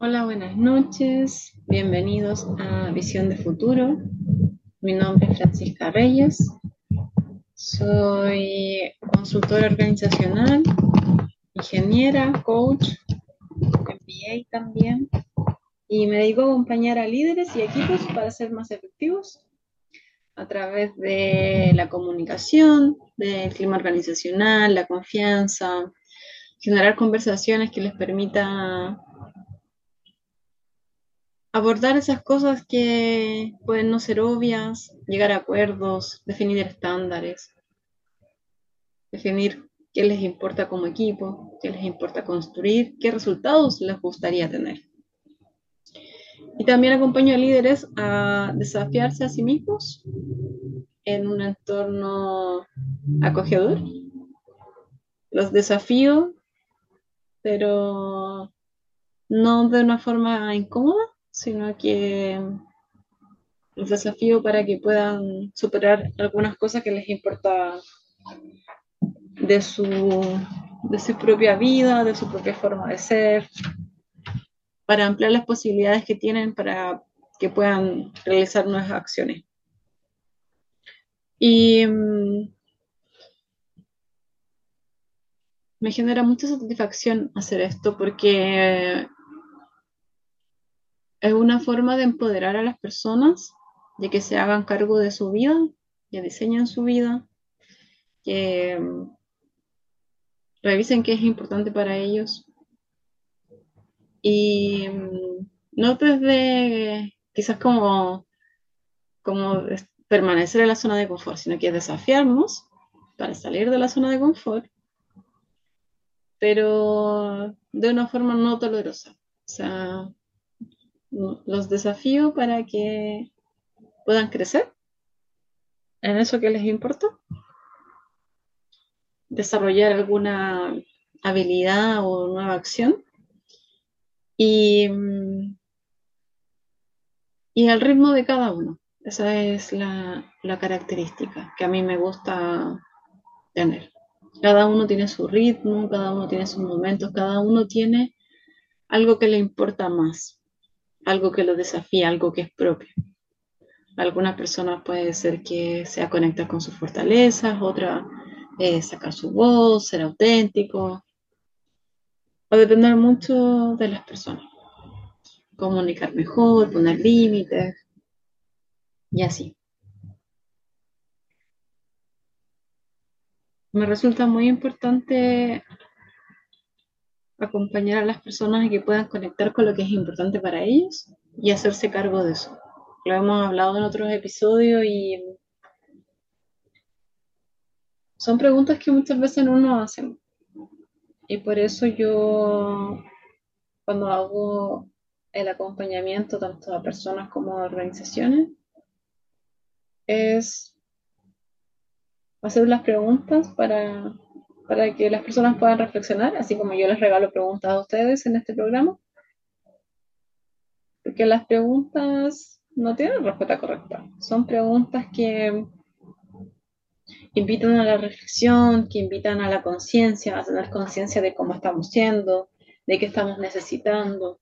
Hola, buenas noches. Bienvenidos a Visión de Futuro. Mi nombre es Francisca Reyes. Soy consultora organizacional, ingeniera, coach, MBA también. Y me dedico a acompañar a líderes y equipos para ser más efectivos a través de la comunicación, del clima organizacional, la confianza, generar conversaciones que les permita abordar esas cosas que pueden no ser obvias, llegar a acuerdos, definir estándares, definir qué les importa como equipo, qué les importa construir, qué resultados les gustaría tener. Y también acompaño a líderes a desafiarse a sí mismos en un entorno acogedor. Los desafío, pero no de una forma incómoda, sino que los desafío para que puedan superar algunas cosas que les importa de su, de su propia vida, de su propia forma de ser, para ampliar las posibilidades que tienen para que puedan realizar nuevas acciones. Y mm, me genera mucha satisfacción hacer esto porque es una forma de empoderar a las personas, de que se hagan cargo de su vida, que diseñen su vida, que mm, revisen qué es importante para ellos. Y mm, no desde quizás como, como permanecer en la zona de confort, sino que desafiarnos para salir de la zona de confort, pero de una forma no dolorosa. O sea, los desafío para que puedan crecer en eso que les importa, desarrollar alguna habilidad o nueva acción y, y al ritmo de cada uno. Esa es la, la característica que a mí me gusta tener. Cada uno tiene su ritmo, cada uno tiene sus momentos, cada uno tiene algo que le importa más algo que lo desafía, algo que es propio. Algunas personas puede ser que sea conectar con sus fortalezas, otra eh, sacar su voz, ser auténtico. Va a depender mucho de las personas. Comunicar mejor, poner límites y así. Me resulta muy importante acompañar a las personas a que puedan conectar con lo que es importante para ellos y hacerse cargo de eso. Lo hemos hablado en otros episodios y son preguntas que muchas veces no nos hacen. Y por eso yo, cuando hago el acompañamiento tanto a personas como a organizaciones, es hacer las preguntas para para que las personas puedan reflexionar, así como yo les regalo preguntas a ustedes en este programa. Porque las preguntas no tienen respuesta correcta. Son preguntas que invitan a la reflexión, que invitan a la conciencia, a tener conciencia de cómo estamos siendo, de qué estamos necesitando,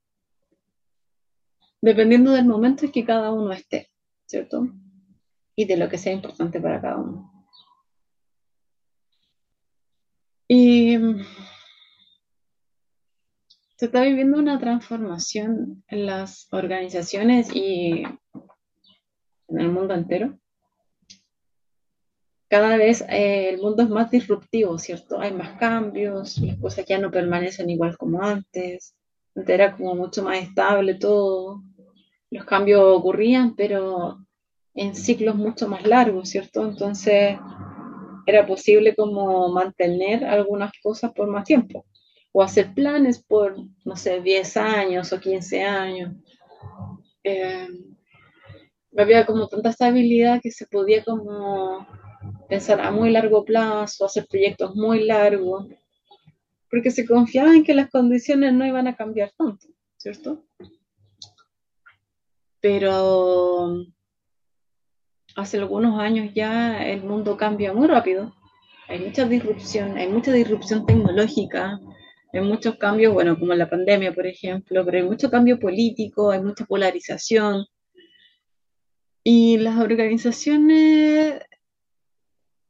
dependiendo del momento en que cada uno esté, ¿cierto? Y de lo que sea importante para cada uno. Y se está viviendo una transformación en las organizaciones y en el mundo entero. Cada vez eh, el mundo es más disruptivo, ¿cierto? Hay más cambios, las cosas ya no permanecen igual como antes. Antes era como mucho más estable todo. Los cambios ocurrían, pero en ciclos mucho más largos, ¿cierto? Entonces, era posible como mantener algunas cosas por más tiempo o hacer planes por, no sé, 10 años o 15 años. Eh, había como tanta estabilidad que se podía como pensar a muy largo plazo, hacer proyectos muy largos, porque se confiaba en que las condiciones no iban a cambiar tanto, ¿cierto? Pero hace algunos años ya el mundo cambia muy rápido. Hay mucha disrupción, hay mucha disrupción tecnológica, hay muchos cambios, bueno, como la pandemia, por ejemplo, pero hay mucho cambio político, hay mucha polarización. Y las organizaciones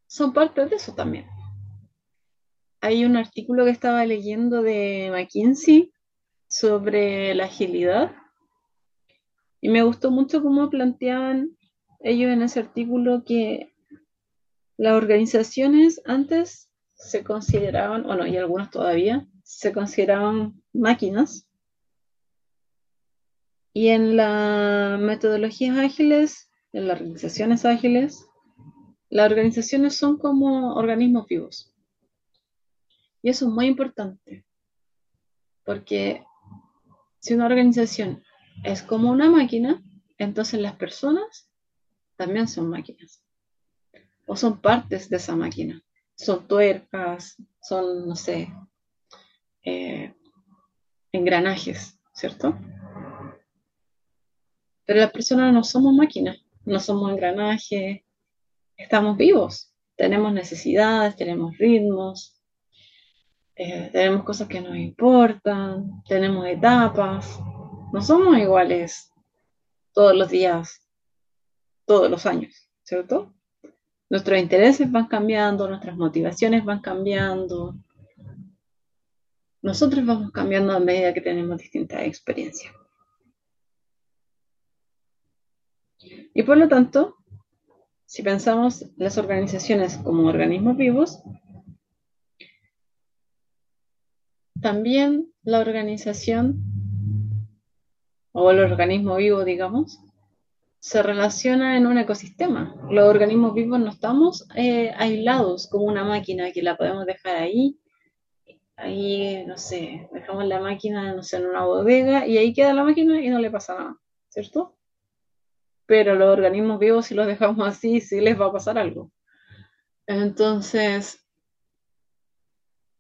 son parte de eso también. Hay un artículo que estaba leyendo de McKinsey sobre la agilidad y me gustó mucho cómo planteaban ellos en ese artículo que las organizaciones antes se consideraban, bueno, y algunas todavía, se consideraban máquinas. Y en las metodologías ágiles, en las organizaciones ágiles, las organizaciones son como organismos vivos. Y eso es muy importante, porque si una organización es como una máquina, entonces las personas también son máquinas. O son partes de esa máquina. Son tuercas, son, no sé, eh, engranajes, ¿cierto? Pero las personas no somos máquinas, no somos engranajes, estamos vivos, tenemos necesidades, tenemos ritmos, eh, tenemos cosas que nos importan, tenemos etapas, no somos iguales todos los días, todos los años, ¿cierto? Nuestros intereses van cambiando, nuestras motivaciones van cambiando. Nosotros vamos cambiando a medida que tenemos distintas experiencias. Y por lo tanto, si pensamos las organizaciones como organismos vivos, también la organización o el organismo vivo, digamos, se relaciona en un ecosistema. Los organismos vivos no estamos eh, aislados como una máquina que la podemos dejar ahí. Ahí, no sé, dejamos la máquina no en una bodega y ahí queda la máquina y no le pasa nada, ¿cierto? Pero los organismos vivos, si los dejamos así, sí les va a pasar algo. Entonces,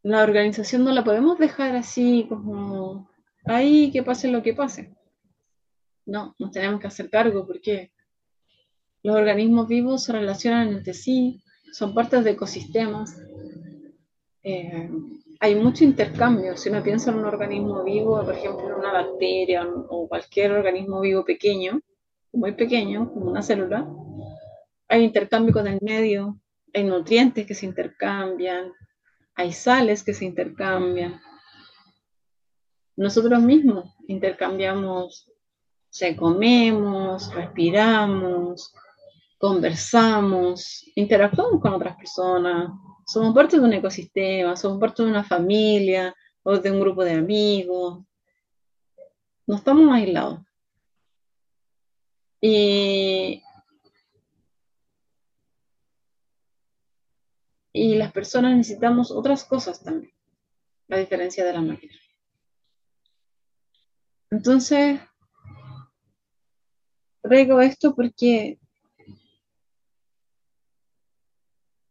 la organización no la podemos dejar así como ahí que pase lo que pase. No, nos tenemos que hacer cargo porque los organismos vivos se relacionan entre sí, son partes de ecosistemas. Eh, hay mucho intercambio. Si uno piensa en un organismo vivo, por ejemplo, una bacteria o cualquier organismo vivo pequeño, muy pequeño, como una célula, hay intercambio con el medio, hay nutrientes que se intercambian, hay sales que se intercambian. Nosotros mismos intercambiamos sea, comemos, respiramos, conversamos, interactuamos con otras personas, somos parte de un ecosistema, somos parte de una familia o de un grupo de amigos. No estamos aislados. Y, y las personas necesitamos otras cosas también, a diferencia de la máquina. Entonces, traigo esto porque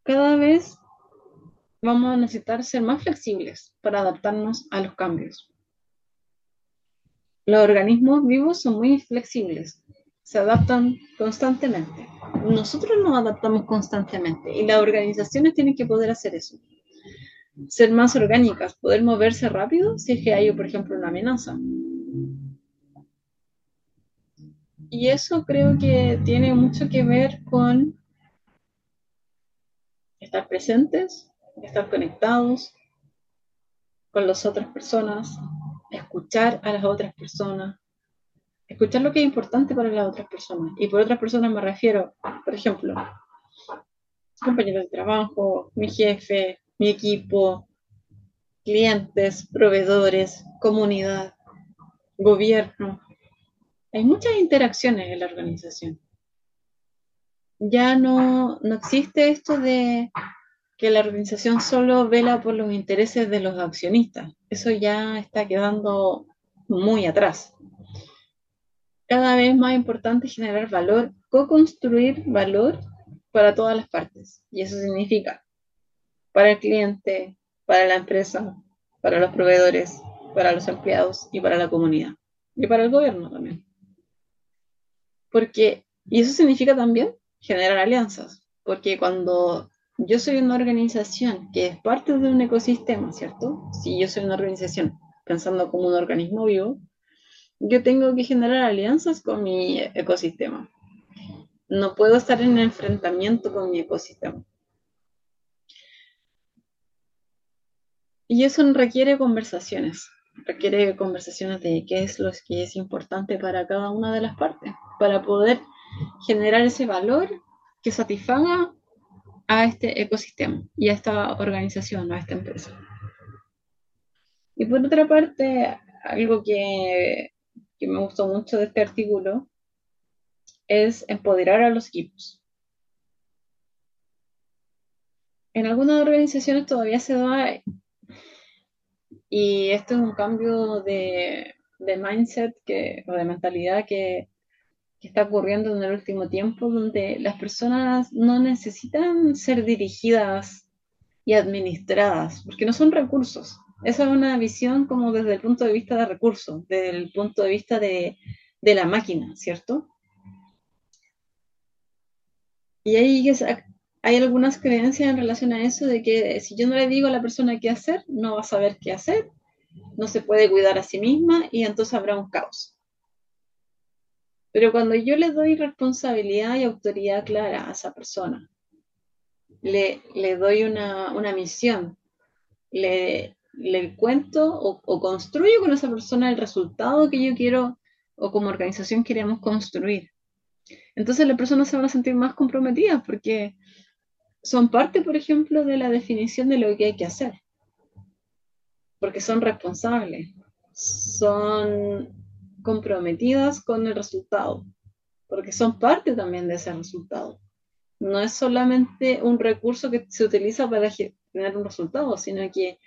cada vez vamos a necesitar ser más flexibles para adaptarnos a los cambios. Los organismos vivos son muy flexibles, se adaptan constantemente. Nosotros nos adaptamos constantemente y las organizaciones tienen que poder hacer eso. Ser más orgánicas, poder moverse rápido si es que hay, por ejemplo, una amenaza. Y eso creo que tiene mucho que ver con estar presentes, estar conectados con las otras personas, escuchar a las otras personas, escuchar lo que es importante para las otras personas. Y por otras personas me refiero, por ejemplo, compañeros de trabajo, mi jefe, mi equipo, clientes, proveedores, comunidad, gobierno, hay muchas interacciones en la organización. Ya no, no existe esto de que la organización solo vela por los intereses de los accionistas. Eso ya está quedando muy atrás. Cada vez más importante generar valor, co-construir valor para todas las partes. Y eso significa para el cliente, para la empresa, para los proveedores, para los empleados y para la comunidad. Y para el gobierno también. Porque, y eso significa también generar alianzas, porque cuando yo soy una organización que es parte de un ecosistema, ¿cierto? Si yo soy una organización pensando como un organismo vivo, yo tengo que generar alianzas con mi ecosistema. No puedo estar en enfrentamiento con mi ecosistema. Y eso requiere conversaciones, requiere conversaciones de qué es lo que es importante para cada una de las partes, para poder generar ese valor que satisfaga a este ecosistema y a esta organización, a esta empresa. Y por otra parte, algo que, que me gustó mucho de este artículo es empoderar a los equipos. En algunas organizaciones todavía se da, y esto es un cambio de, de mindset que, o de mentalidad que, que está ocurriendo en el último tiempo, donde las personas no necesitan ser dirigidas y administradas, porque no son recursos. Esa es una visión como desde el punto de vista de recursos, desde el punto de vista de, de la máquina, ¿cierto? Y hay, hay algunas creencias en relación a eso de que si yo no le digo a la persona qué hacer, no va a saber qué hacer, no se puede cuidar a sí misma y entonces habrá un caos. Pero cuando yo le doy responsabilidad y autoridad clara a esa persona, le, le doy una, una misión, le, le cuento o, o, construyo con esa persona el resultado que yo quiero o como organización queremos construir. Entonces las personas se van a sentir más comprometidas porque son parte, por ejemplo, de la definición de lo que hay que hacer. Porque son responsables, son comprometidas con el resultado, porque son parte también de ese resultado. No es solamente un recurso que se utiliza para generar un resultado, sino que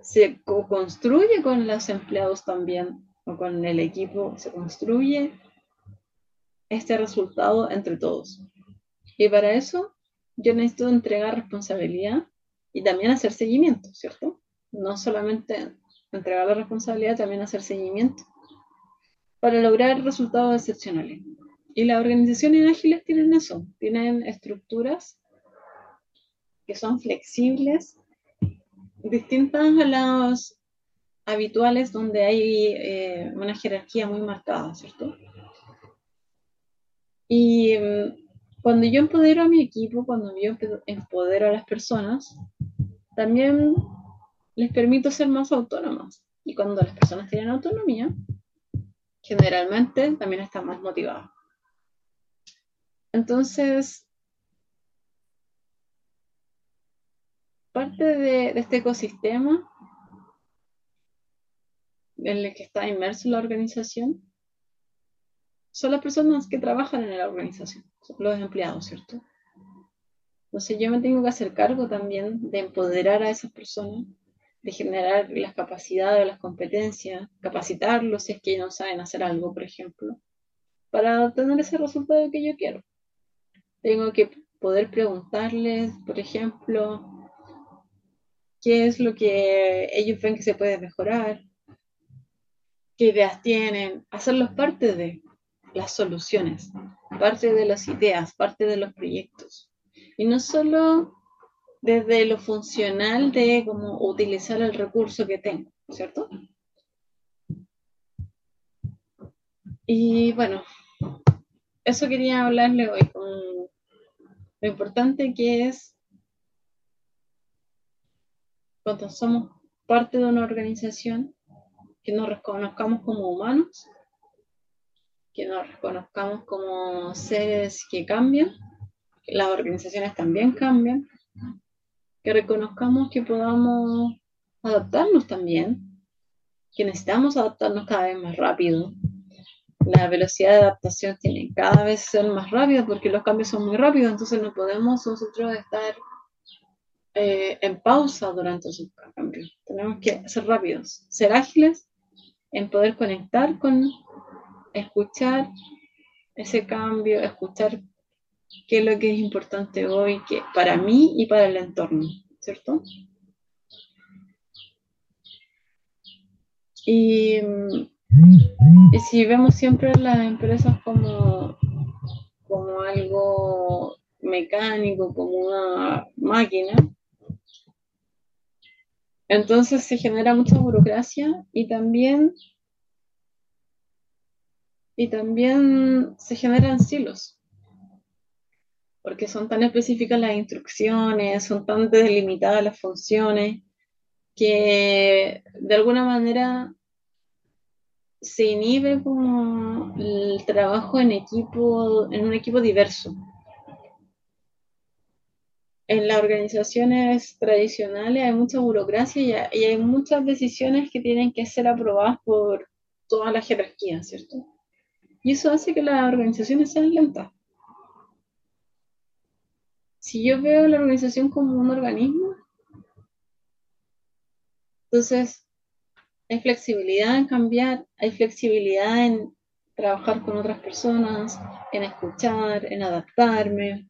se construye con los empleados también, o con el equipo, se construye este resultado entre todos. Y para eso yo necesito entregar responsabilidad y también hacer seguimiento, ¿cierto? No solamente entregar la responsabilidad, también hacer seguimiento para lograr resultados excepcionales. Y las organizaciones ágiles tienen eso, tienen estructuras que son flexibles, distintas a las habituales donde hay eh, una jerarquía muy marcada, ¿cierto? Y mm, cuando yo empodero a mi equipo, cuando yo empodero a las personas, también les permito ser más autónomas. Y cuando las personas tienen autonomía, generalmente también está más motivado. Entonces, parte de, este ecosistema en el que está inmerso la organización son las personas que trabajan en la organización, los empleados, ¿cierto? Entonces yo me tengo que hacer cargo también de empoderar a esas personas de generar las capacidades, las competencias, capacitarlos si es que no saben hacer algo, por ejemplo, para obtener ese resultado que yo quiero. Tengo que poder preguntarles, por ejemplo, qué es lo que ellos ven que se puede mejorar, qué ideas tienen, hacerlos parte de las soluciones, parte de las ideas, parte de los proyectos. Y no solo desde lo funcional de cómo utilizar el recurso que tengo, ¿cierto? Y bueno, eso quería hablarle hoy con lo importante que es cuando somos parte de una organización, que nos reconozcamos como humanos, que nos reconozcamos como seres que cambian, que las organizaciones también cambian, que reconozcamos que podamos adaptarnos también, que necesitamos adaptarnos cada vez más rápido. La velocidad de adaptación tiene cada vez ser más rápida porque los cambios son muy rápidos, entonces no podemos nosotros estar eh, en pausa durante esos cambios. Tenemos que ser rápidos, ser ágiles en poder conectar con, escuchar ese cambio, escuchar qué es lo que es importante hoy que, para mí y para el entorno, ¿cierto? Y, si vemos siempre las empresas como, como algo mecánico, como una máquina. Entonces se genera mucha burocracia y también y también se generan silos porque son tan específicas las instrucciones, son tan delimitadas las funciones, que de alguna manera se inhibe como el trabajo en equipo, en un equipo diverso. En las organizaciones tradicionales hay mucha burocracia y hay muchas decisiones que tienen que ser aprobadas por toda la jerarquía, ¿cierto? Y eso hace que las organizaciones sean lentas. Si yo veo la organización como un organismo, entonces hay flexibilidad en cambiar, hay flexibilidad en trabajar con otras personas, en escuchar, en adaptarme,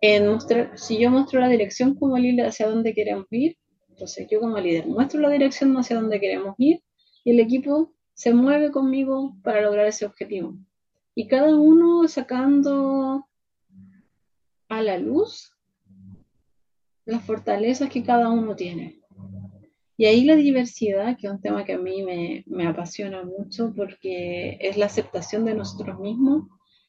en mostrar, si yo muestro la dirección como líder hacia dónde queremos ir, entonces yo como líder muestro la dirección hacia dónde queremos ir y el equipo se mueve conmigo para lograr ese objetivo. Y cada uno sacando a la luz las fortalezas que cada uno tiene. Y ahí la diversidad, que es un tema que a mí me, apasiona mucho porque es la aceptación de nosotros mismos,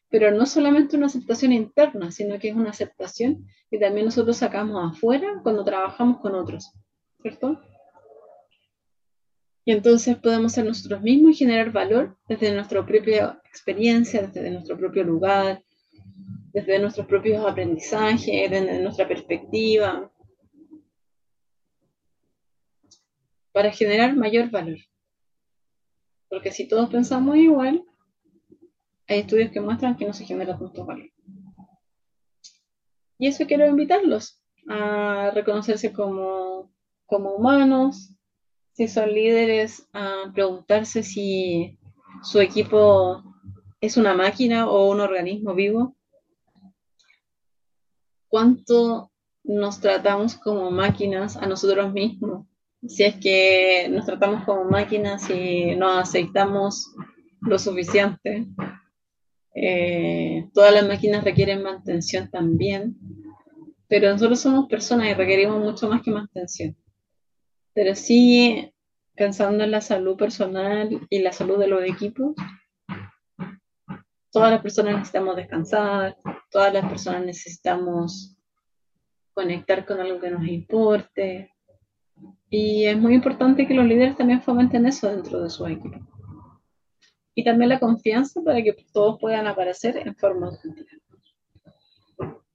pero no solamente una aceptación interna, sino que es una aceptación que también nosotros sacamos afuera cuando trabajamos con otros, ¿cierto? Y entonces podemos ser nosotros mismos y generar valor desde nuestra propia experiencia, desde nuestro propio lugar, desde nuestros propios aprendizajes, desde nuestra perspectiva, para generar mayor valor. Porque si todos pensamos igual, hay estudios que muestran que no se genera tanto valor. Y eso quiero invitarlos a reconocerse como, como humanos, si son líderes, a preguntarse si su equipo es una máquina o un organismo vivo, cuánto nos tratamos como máquinas a nosotros mismos. Si es que nos tratamos como máquinas y no aceptamos lo suficiente. Eh, todas las máquinas requieren mantención también, pero nosotros somos personas y requerimos mucho más que mantención. Pero sí, pensando en la salud personal y la salud de los equipos, todas las personas necesitamos descansar, todas las personas necesitamos conectar con algo que nos importe. Y es muy importante que los líderes también fomenten eso dentro de su equipo. Y también la confianza para que todos puedan aparecer en forma auténtica.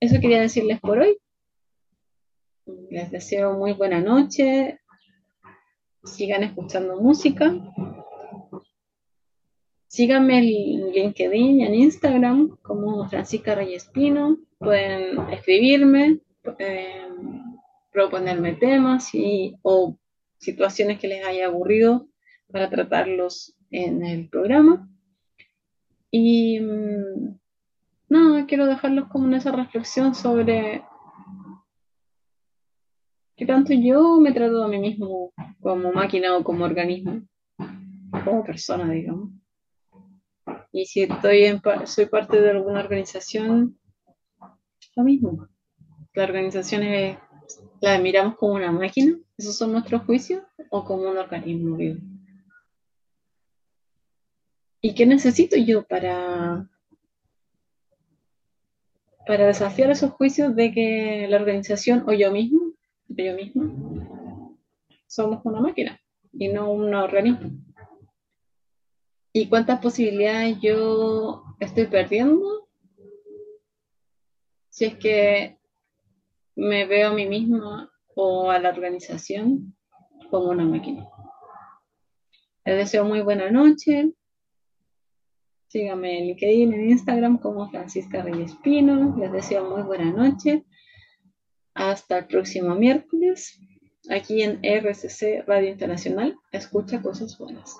Eso quería decirles por hoy. Les deseo muy buena noche. Sigan escuchando música. Síganme en LinkedIn y en Instagram como Francisca Reyes Pino. Pueden escribirme, proponerme temas y, o situaciones que les haya aburrido para tratarlos en el programa. Y mm, nada, quiero dejarlos como en esa reflexión sobre qué tanto yo me trato a mí mismo como máquina o como organismo, como persona, digamos. Y si estoy en, soy parte de alguna organización, lo mismo. La organización es, la miramos como una máquina, esos son nuestros juicios, o como un organismo vivo. ¿Y qué necesito yo para, para desafiar esos juicios de que la organización o yo mismo, yo mismo, somos una máquina y no un organismo? y cuántas posibilidades yo estoy perdiendo si es que me veo a mí misma o a la organización como una máquina. Les deseo muy buena noche. Síganme en LinkedIn, en Instagram como Francisca Reyes Pino. Les deseo muy buena noche. Hasta el próximo miércoles, aquí en RCC Radio Internacional. Escucha cosas buenas.